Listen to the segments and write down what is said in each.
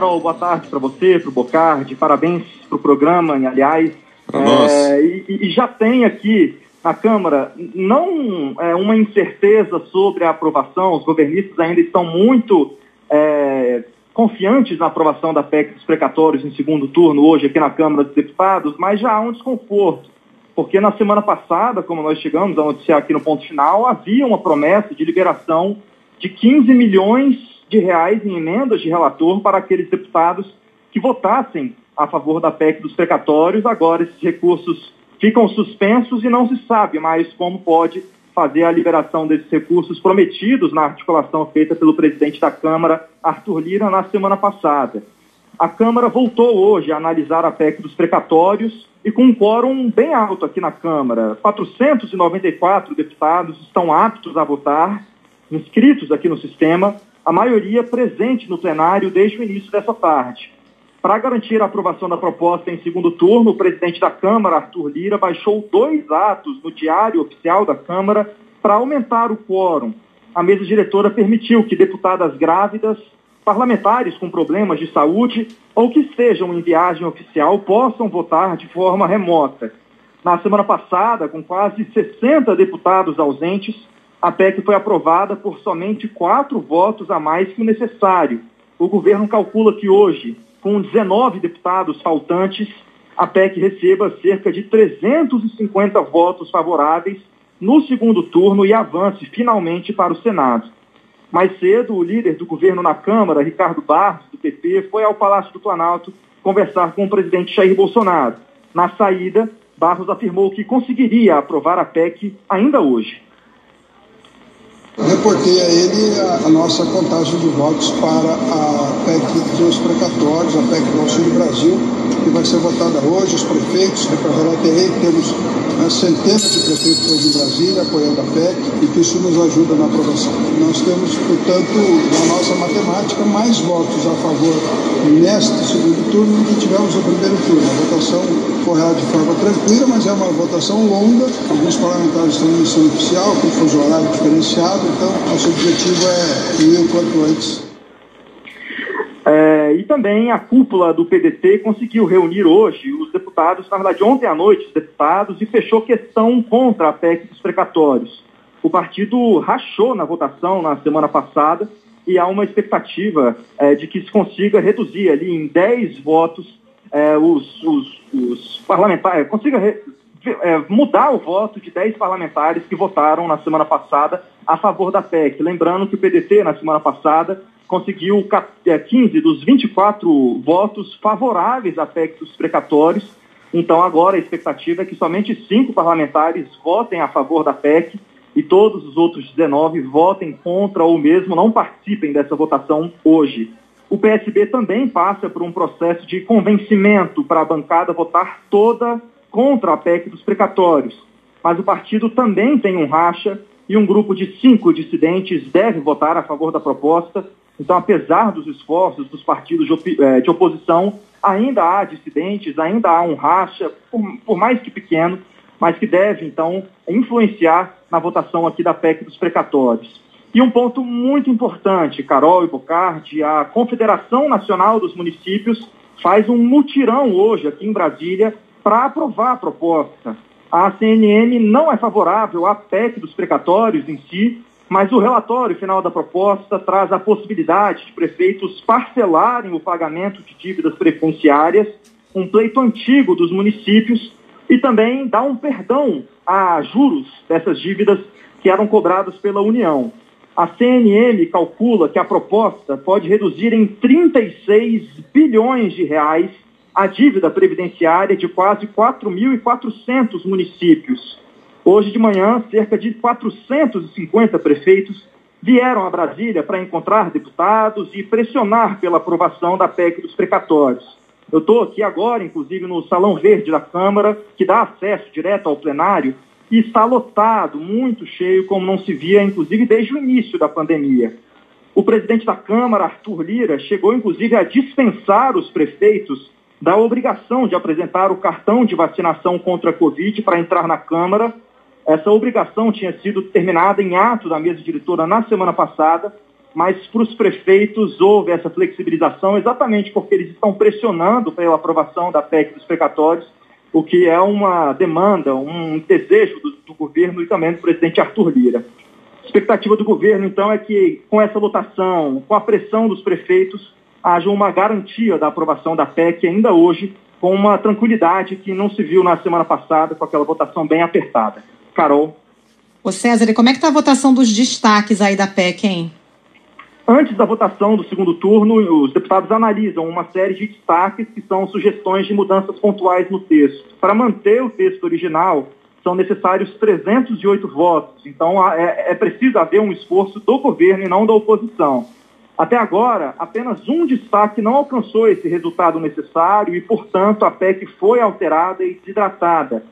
Carol, boa tarde para você, para o Bocardi, parabéns para o programa, aliás. É, e, e, já tem aqui na Câmara não é, uma incerteza sobre a aprovação, os governistas ainda estão muito é, confiantes na aprovação da PEC dos precatórios em segundo turno, hoje aqui na Câmara dos Deputados, mas já há um desconforto, porque na semana passada, como nós chegamos a noticiar aqui no ponto final, havia uma promessa de liberação de 15 milhões de reais em emendas de relator para aqueles deputados que votassem a favor da PEC dos precatórios. Agora esses recursos ficam suspensos e não se sabe mais como pode fazer a liberação desses recursos prometidos na articulação feita pelo presidente da Câmara, Arthur Lira, na semana passada. A Câmara voltou hoje a analisar a PEC dos precatórios e com um quórum bem alto aqui na Câmara. 494 deputados estão aptos a votar, inscritos aqui no sistema, a maioria presente no plenário desde o início dessa tarde. Para garantir a aprovação da proposta em segundo turno, o presidente da Câmara, Arthur Lira, baixou dois atos no Diário Oficial da Câmara para aumentar o quórum. A mesa diretora permitiu que deputadas grávidas, parlamentares com problemas de saúde ou que estejam em viagem oficial possam votar de forma remota. Na semana passada, com quase 60 deputados ausentes, a PEC foi aprovada por somente quatro votos a mais que o necessário. O governo calcula que hoje com 19 deputados faltantes, a PEC receba cerca de 350 votos favoráveis no segundo turno e avance finalmente para o Senado. Mais cedo, o líder do governo na Câmara, Ricardo Barros, do PP, foi ao Palácio do Planalto conversar com o presidente Jair Bolsonaro. Na saída, Barros afirmou que conseguiria aprovar a PEC ainda hoje reportei a ele a, a, nossa contagem de votos para a PEC dos precatórios, a PEC do Auxílio Brasil, que vai ser votada hoje, os prefeitos, representarei, temos né, centenas de prefeitos hoje em Brasília apoiando a PEC e que isso nos ajuda na aprovação. Nós temos, portanto, na nossa matemática, mais votos a favor neste segundo turno do que tivemos no primeiro turno. A votação correrá de forma tranquila, mas é uma votação longa. Alguns parlamentares estão em missão oficial, com fuso horário diferenciado, então nosso objetivo é ir o quanto antes. É, e também a cúpula do PDT conseguiu reunir hoje os deputados, na verdade ontem à noite, os deputados, e fechou questão contra a PEC dos precatórios. O partido rachou na votação na semana passada e há uma expectativa é, de que se consiga reduzir ali em 10 votos é, os, os, os, parlamentares, consiga re, é, mudar o voto de 10 parlamentares que votaram na semana passada a favor da PEC. Lembrando que o PDT, na semana passada, conseguiu 15 é, dos 24 votos favoráveis PEC dos precatórios. Então, agora a expectativa é que somente cinco parlamentares votem a favor da PEC e todos os outros 19 votem contra ou mesmo não participem dessa votação hoje. O PSB também passa por um processo de convencimento para a bancada votar toda contra a PEC dos precatórios. Mas o partido também tem um racha e um grupo de cinco dissidentes deve votar a favor da proposta. Então, apesar dos esforços dos partidos de, eh, oposição, ainda há dissidentes, ainda há um racha, por, por mais que pequeno, mas que deve, então, influenciar na votação aqui da PEC dos precatórios. E um ponto muito importante, Carol e Bocardi, a Confederação Nacional dos Municípios faz um mutirão hoje aqui em Brasília para aprovar a proposta. A CNM não é favorável à PEC dos precatórios em si, mas o relatório final da proposta traz a possibilidade de prefeitos parcelarem o pagamento de dívidas preferenciárias, um pleito antigo dos municípios, e também dá um perdão a juros dessas dívidas que eram cobradas pela União. A CNM calcula que a proposta pode reduzir em 36 bilhões de reais a dívida previdenciária de quase 4.400 municípios. Hoje de manhã, cerca de 450 prefeitos vieram a Brasília para encontrar deputados e pressionar pela aprovação da PEC dos precatórios. Eu estou aqui agora, inclusive, no Salão Verde da Câmara, que dá acesso direto ao plenário, e está lotado, muito cheio, como não se via, inclusive, desde o início da pandemia. O presidente da Câmara, Arthur Lira, chegou, inclusive, a dispensar os prefeitos da obrigação de apresentar o cartão de vacinação contra a Covid para entrar na Câmara. Essa obrigação tinha sido terminada em ato da mesa diretora na semana passada mas para os prefeitos houve essa flexibilização exatamente porque eles estão pressionando pela aprovação da PEC dos precatórios, o que é uma demanda, um desejo do, do governo e também do presidente Arthur Lira. A expectativa do governo, então, é que com essa votação, com a pressão dos prefeitos, haja uma garantia da aprovação da PEC ainda hoje, com uma tranquilidade que não se viu na semana passada, com aquela votação bem apertada. Carol. Ô César, e como é que está a votação dos destaques aí da PEC, hein? Antes da votação do segundo turno, os deputados analisam uma série de destaques que são sugestões de mudanças pontuais no texto. Para manter o texto original, são necessários 308 votos. Então, é, é preciso haver um esforço do governo e não da oposição. Até agora, apenas um destaque não alcançou esse resultado necessário e, portanto, a PEC foi alterada e desidratada.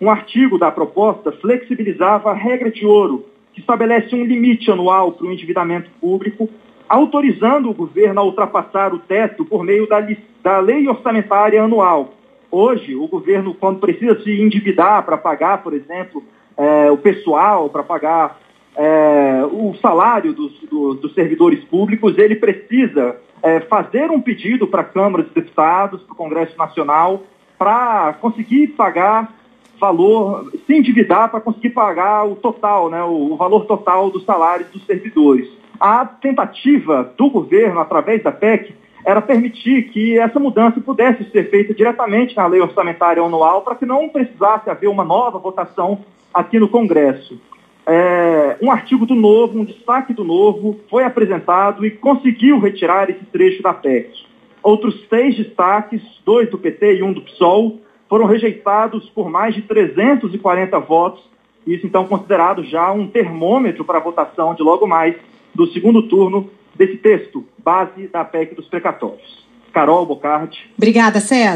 Um artigo da proposta flexibilizava a regra de ouro, que estabelece um limite anual para o endividamento público, autorizando o governo a ultrapassar o teto por meio da, da lei orçamentária anual. Hoje, o governo, quando precisa se endividar para pagar, por exemplo, é, o pessoal, para pagar é, o salário dos, do, dos, servidores públicos, ele precisa é, fazer um pedido para a Câmara dos Deputados, para o Congresso Nacional, para conseguir pagar valor, se endividar para conseguir pagar o total, né, o, valor total dos salários dos servidores. A tentativa do governo, através da PEC, era permitir que essa mudança pudesse ser feita diretamente na lei orçamentária anual para que não precisasse haver uma nova votação aqui no Congresso. É, um artigo do Novo, um destaque do Novo, foi apresentado e conseguiu retirar esse trecho da PEC. Outros seis destaques, dois do PT e um do PSOL, foram rejeitados por mais de 340 votos, isso então considerado já um termômetro para a votação de logo mais do segundo turno desse texto, base da PEC dos precatórios. Carol Bocardi. Obrigada, César.